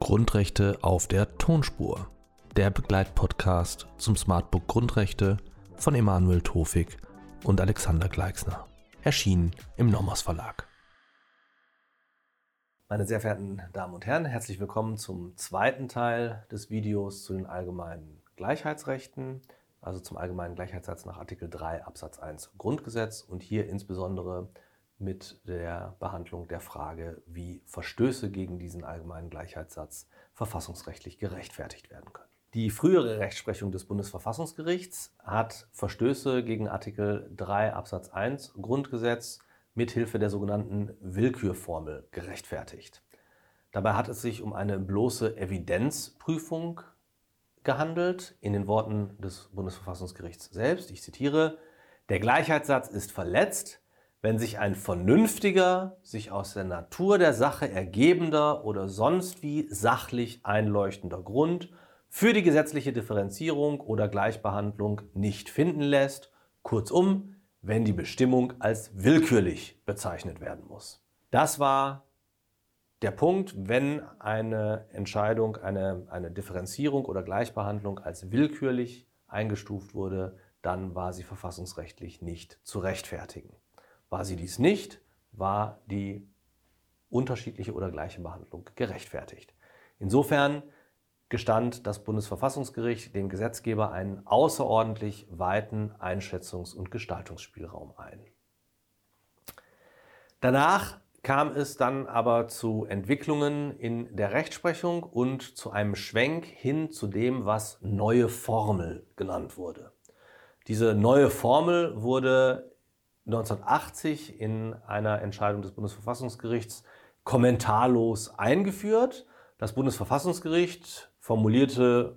Grundrechte auf der Tonspur. Der Begleitpodcast zum Smartbook Grundrechte von Emanuel Tofik und Alexander Gleixner. Erschienen im Nomos Verlag. Meine sehr verehrten Damen und Herren, herzlich willkommen zum zweiten Teil des Videos zu den allgemeinen Gleichheitsrechten, also zum allgemeinen Gleichheitssatz nach Artikel 3 Absatz 1 Grundgesetz und hier insbesondere mit der Behandlung der Frage, wie Verstöße gegen diesen allgemeinen Gleichheitssatz verfassungsrechtlich gerechtfertigt werden können. Die frühere Rechtsprechung des Bundesverfassungsgerichts hat Verstöße gegen Artikel 3 Absatz 1 Grundgesetz mithilfe der sogenannten Willkürformel gerechtfertigt. Dabei hat es sich um eine bloße Evidenzprüfung gehandelt, in den Worten des Bundesverfassungsgerichts selbst. Ich zitiere, der Gleichheitssatz ist verletzt, wenn sich ein vernünftiger, sich aus der Natur der Sache ergebender oder sonst wie sachlich einleuchtender Grund für die gesetzliche Differenzierung oder Gleichbehandlung nicht finden lässt, kurzum, wenn die Bestimmung als willkürlich bezeichnet werden muss. Das war der Punkt, wenn eine Entscheidung, eine, eine Differenzierung oder Gleichbehandlung als willkürlich eingestuft wurde, dann war sie verfassungsrechtlich nicht zu rechtfertigen. War sie dies nicht, war die unterschiedliche oder gleiche Behandlung gerechtfertigt. Insofern gestand das Bundesverfassungsgericht dem Gesetzgeber einen außerordentlich weiten Einschätzungs- und Gestaltungsspielraum ein. Danach kam es dann aber zu Entwicklungen in der Rechtsprechung und zu einem Schwenk hin zu dem, was neue Formel genannt wurde. Diese neue Formel wurde 1980 in einer Entscheidung des Bundesverfassungsgerichts kommentarlos eingeführt. Das Bundesverfassungsgericht formulierte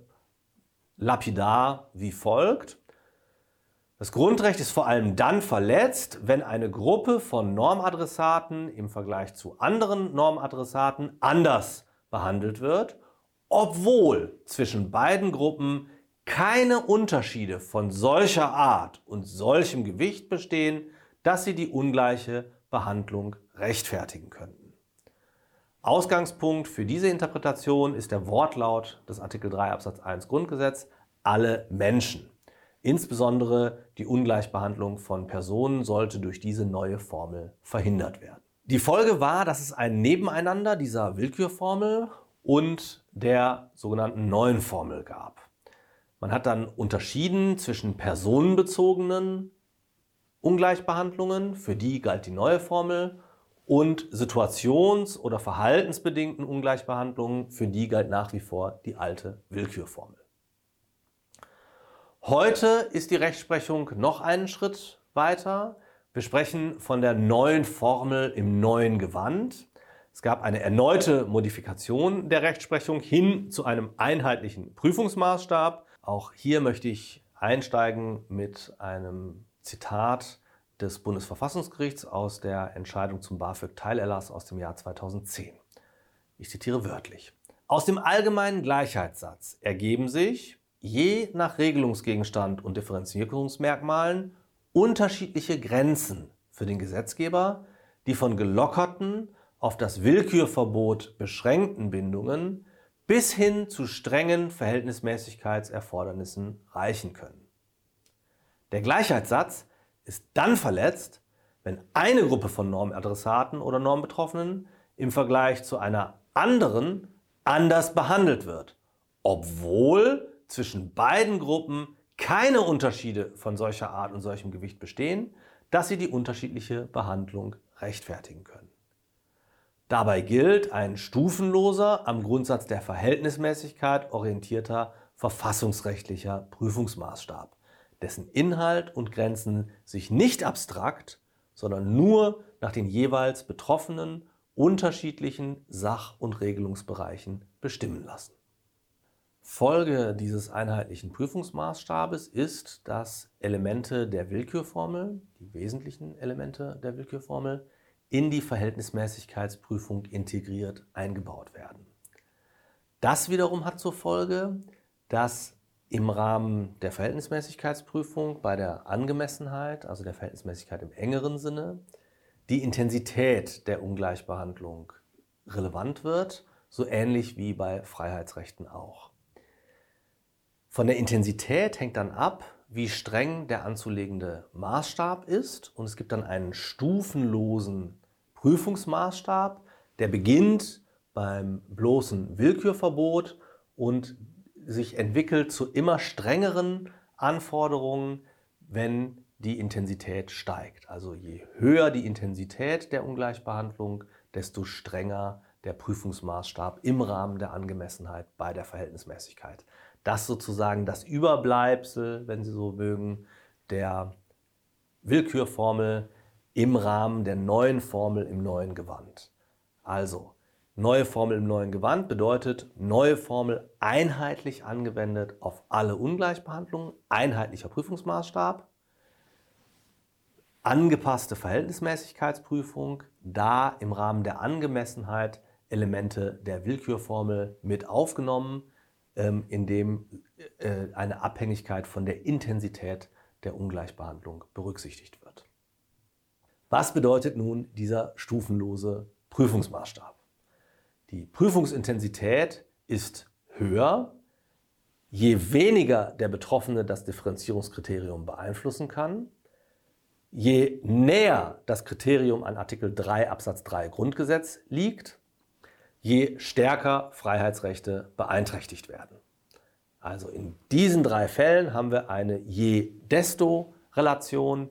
lapidar wie folgt. Das Grundrecht ist vor allem dann verletzt, wenn eine Gruppe von Normadressaten im Vergleich zu anderen Normadressaten anders behandelt wird, obwohl zwischen beiden Gruppen keine Unterschiede von solcher Art und solchem Gewicht bestehen, dass sie die ungleiche Behandlung rechtfertigen könnten. Ausgangspunkt für diese Interpretation ist der Wortlaut des Artikel 3 Absatz 1 Grundgesetz, alle Menschen. Insbesondere die Ungleichbehandlung von Personen sollte durch diese neue Formel verhindert werden. Die Folge war, dass es ein Nebeneinander dieser Willkürformel und der sogenannten neuen Formel gab. Man hat dann unterschieden zwischen personenbezogenen Ungleichbehandlungen, für die galt die neue Formel, und situations- oder verhaltensbedingten Ungleichbehandlungen, für die galt nach wie vor die alte Willkürformel. Heute ist die Rechtsprechung noch einen Schritt weiter. Wir sprechen von der neuen Formel im neuen Gewand. Es gab eine erneute Modifikation der Rechtsprechung hin zu einem einheitlichen Prüfungsmaßstab. Auch hier möchte ich einsteigen mit einem Zitat des Bundesverfassungsgerichts aus der Entscheidung zum BAföG-Teilerlass aus dem Jahr 2010. Ich zitiere wörtlich. Aus dem allgemeinen Gleichheitssatz ergeben sich je nach Regelungsgegenstand und Differenzierungsmerkmalen unterschiedliche Grenzen für den Gesetzgeber, die von gelockerten, auf das Willkürverbot beschränkten Bindungen bis hin zu strengen Verhältnismäßigkeitserfordernissen reichen können. Der Gleichheitssatz ist dann verletzt, wenn eine Gruppe von Normadressaten oder Normbetroffenen im Vergleich zu einer anderen anders behandelt wird, obwohl zwischen beiden Gruppen keine Unterschiede von solcher Art und solchem Gewicht bestehen, dass sie die unterschiedliche Behandlung rechtfertigen können. Dabei gilt ein stufenloser, am Grundsatz der Verhältnismäßigkeit orientierter verfassungsrechtlicher Prüfungsmaßstab dessen Inhalt und Grenzen sich nicht abstrakt, sondern nur nach den jeweils betroffenen unterschiedlichen Sach- und Regelungsbereichen bestimmen lassen. Folge dieses einheitlichen Prüfungsmaßstabes ist, dass Elemente der Willkürformel, die wesentlichen Elemente der Willkürformel, in die Verhältnismäßigkeitsprüfung integriert eingebaut werden. Das wiederum hat zur Folge, dass im Rahmen der Verhältnismäßigkeitsprüfung bei der Angemessenheit, also der Verhältnismäßigkeit im engeren Sinne, die Intensität der Ungleichbehandlung relevant wird, so ähnlich wie bei Freiheitsrechten auch. Von der Intensität hängt dann ab, wie streng der anzulegende Maßstab ist und es gibt dann einen stufenlosen Prüfungsmaßstab, der beginnt beim bloßen Willkürverbot und sich entwickelt zu immer strengeren Anforderungen, wenn die Intensität steigt. Also je höher die Intensität der Ungleichbehandlung, desto strenger der Prüfungsmaßstab im Rahmen der Angemessenheit bei der Verhältnismäßigkeit. Das sozusagen das Überbleibsel, wenn Sie so mögen, der Willkürformel im Rahmen der neuen Formel im neuen Gewand. Also, neue Formel im neuen Gewand bedeutet neue Formel einheitlich angewendet auf alle Ungleichbehandlungen, einheitlicher Prüfungsmaßstab angepasste Verhältnismäßigkeitsprüfung, da im Rahmen der Angemessenheit Elemente der Willkürformel mit aufgenommen, ähm, indem äh, eine Abhängigkeit von der Intensität der Ungleichbehandlung berücksichtigt wird. Was bedeutet nun dieser stufenlose Prüfungsmaßstab? Die Prüfungsintensität ist höher, je weniger der Betroffene das Differenzierungskriterium beeinflussen kann, Je näher das Kriterium an Artikel 3 Absatz 3 Grundgesetz liegt, je stärker Freiheitsrechte beeinträchtigt werden. Also in diesen drei Fällen haben wir eine je desto Relation.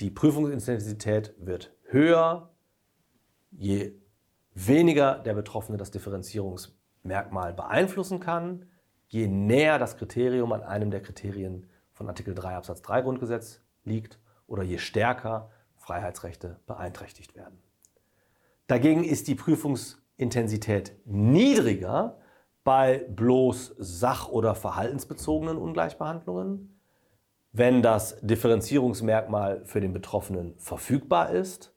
Die Prüfungsintensität wird höher, je weniger der Betroffene das Differenzierungsmerkmal beeinflussen kann, je näher das Kriterium an einem der Kriterien von Artikel 3 Absatz 3 Grundgesetz liegt oder je stärker Freiheitsrechte beeinträchtigt werden. Dagegen ist die Prüfungsintensität niedriger bei bloß sach- oder verhaltensbezogenen Ungleichbehandlungen, wenn das Differenzierungsmerkmal für den Betroffenen verfügbar ist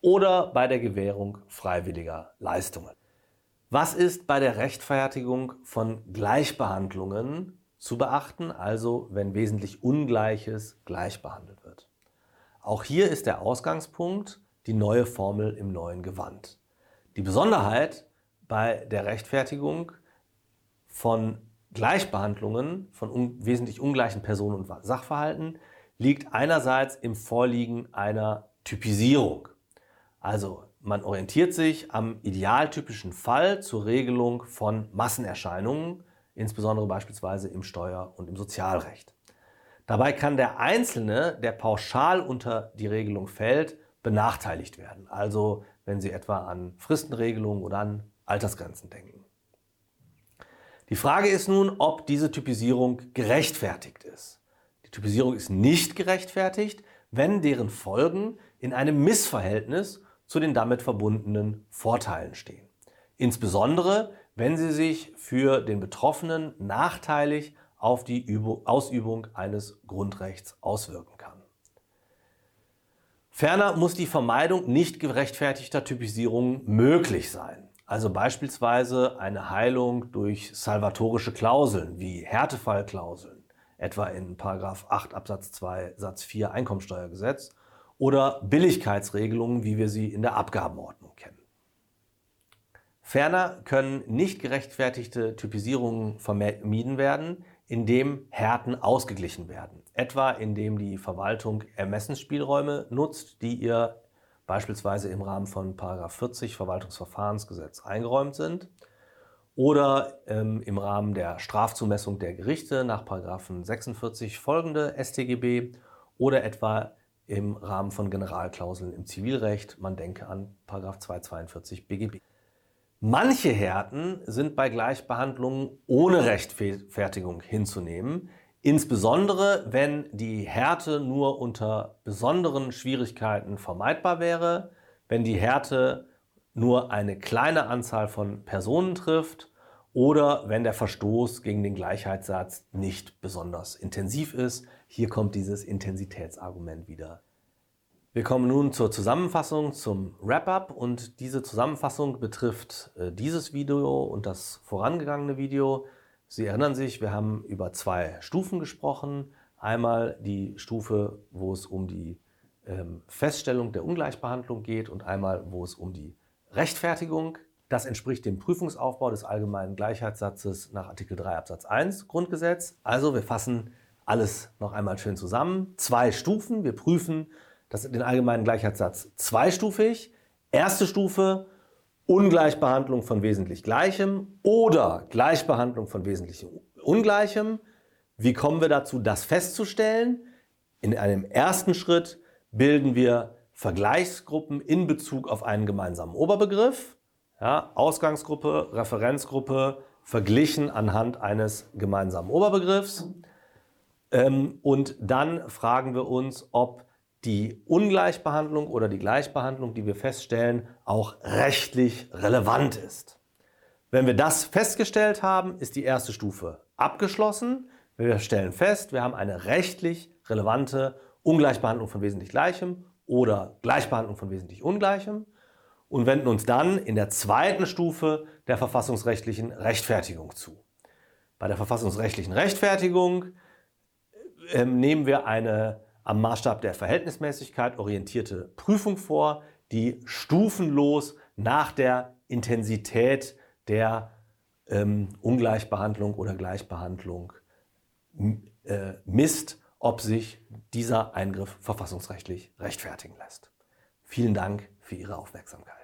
oder bei der Gewährung freiwilliger Leistungen. Was ist bei der Rechtfertigung von Gleichbehandlungen zu beachten, also wenn wesentlich Ungleiches gleich behandelt wird? Auch hier ist der Ausgangspunkt die neue Formel im neuen Gewand. Die Besonderheit bei der Rechtfertigung von Gleichbehandlungen von un wesentlich ungleichen Personen und Sachverhalten liegt einerseits im Vorliegen einer Typisierung. Also man orientiert sich am idealtypischen Fall zur Regelung von Massenerscheinungen, insbesondere beispielsweise im Steuer- und im Sozialrecht. Dabei kann der Einzelne, der pauschal unter die Regelung fällt, benachteiligt werden. Also wenn Sie etwa an Fristenregelungen oder an Altersgrenzen denken. Die Frage ist nun, ob diese Typisierung gerechtfertigt ist. Die Typisierung ist nicht gerechtfertigt, wenn deren Folgen in einem Missverhältnis zu den damit verbundenen Vorteilen stehen. Insbesondere, wenn sie sich für den Betroffenen nachteilig auf die Übung, Ausübung eines Grundrechts auswirken kann. Ferner muss die Vermeidung nicht gerechtfertigter Typisierungen möglich sein. Also beispielsweise eine Heilung durch salvatorische Klauseln wie Härtefallklauseln, etwa in 8 Absatz 2 Satz 4 Einkommensteuergesetz oder Billigkeitsregelungen, wie wir sie in der Abgabenordnung kennen. Ferner können nicht gerechtfertigte Typisierungen vermieden werden, indem Härten ausgeglichen werden. Etwa indem die Verwaltung Ermessensspielräume nutzt, die ihr beispielsweise im Rahmen von 40 Verwaltungsverfahrensgesetz eingeräumt sind oder ähm, im Rahmen der Strafzumessung der Gerichte nach 46 folgende StGB oder etwa im Rahmen von Generalklauseln im Zivilrecht. Man denke an 242 BGB. Manche Härten sind bei Gleichbehandlung ohne Rechtfertigung hinzunehmen, insbesondere wenn die Härte nur unter besonderen Schwierigkeiten vermeidbar wäre, wenn die Härte nur eine kleine Anzahl von Personen trifft oder wenn der Verstoß gegen den Gleichheitssatz nicht besonders intensiv ist. Hier kommt dieses Intensitätsargument wieder wir kommen nun zur Zusammenfassung, zum Wrap-up und diese Zusammenfassung betrifft äh, dieses Video und das vorangegangene Video. Sie erinnern sich, wir haben über zwei Stufen gesprochen. Einmal die Stufe, wo es um die ähm, Feststellung der Ungleichbehandlung geht und einmal, wo es um die Rechtfertigung. Das entspricht dem Prüfungsaufbau des allgemeinen Gleichheitssatzes nach Artikel 3 Absatz 1 Grundgesetz. Also wir fassen alles noch einmal schön zusammen. Zwei Stufen. Wir prüfen das, den allgemeinen Gleichheitssatz zweistufig. Erste Stufe, Ungleichbehandlung von wesentlich Gleichem oder Gleichbehandlung von wesentlich Ungleichem. Wie kommen wir dazu, das festzustellen? In einem ersten Schritt bilden wir Vergleichsgruppen in Bezug auf einen gemeinsamen Oberbegriff. Ja, Ausgangsgruppe, Referenzgruppe verglichen anhand eines gemeinsamen Oberbegriffs. Ähm, und dann fragen wir uns, ob die Ungleichbehandlung oder die Gleichbehandlung, die wir feststellen, auch rechtlich relevant ist. Wenn wir das festgestellt haben, ist die erste Stufe abgeschlossen. Wir stellen fest, wir haben eine rechtlich relevante Ungleichbehandlung von wesentlich Gleichem oder Gleichbehandlung von wesentlich Ungleichem und wenden uns dann in der zweiten Stufe der verfassungsrechtlichen Rechtfertigung zu. Bei der verfassungsrechtlichen Rechtfertigung äh, nehmen wir eine am Maßstab der Verhältnismäßigkeit orientierte Prüfung vor, die stufenlos nach der Intensität der ähm, Ungleichbehandlung oder Gleichbehandlung äh, misst, ob sich dieser Eingriff verfassungsrechtlich rechtfertigen lässt. Vielen Dank für Ihre Aufmerksamkeit.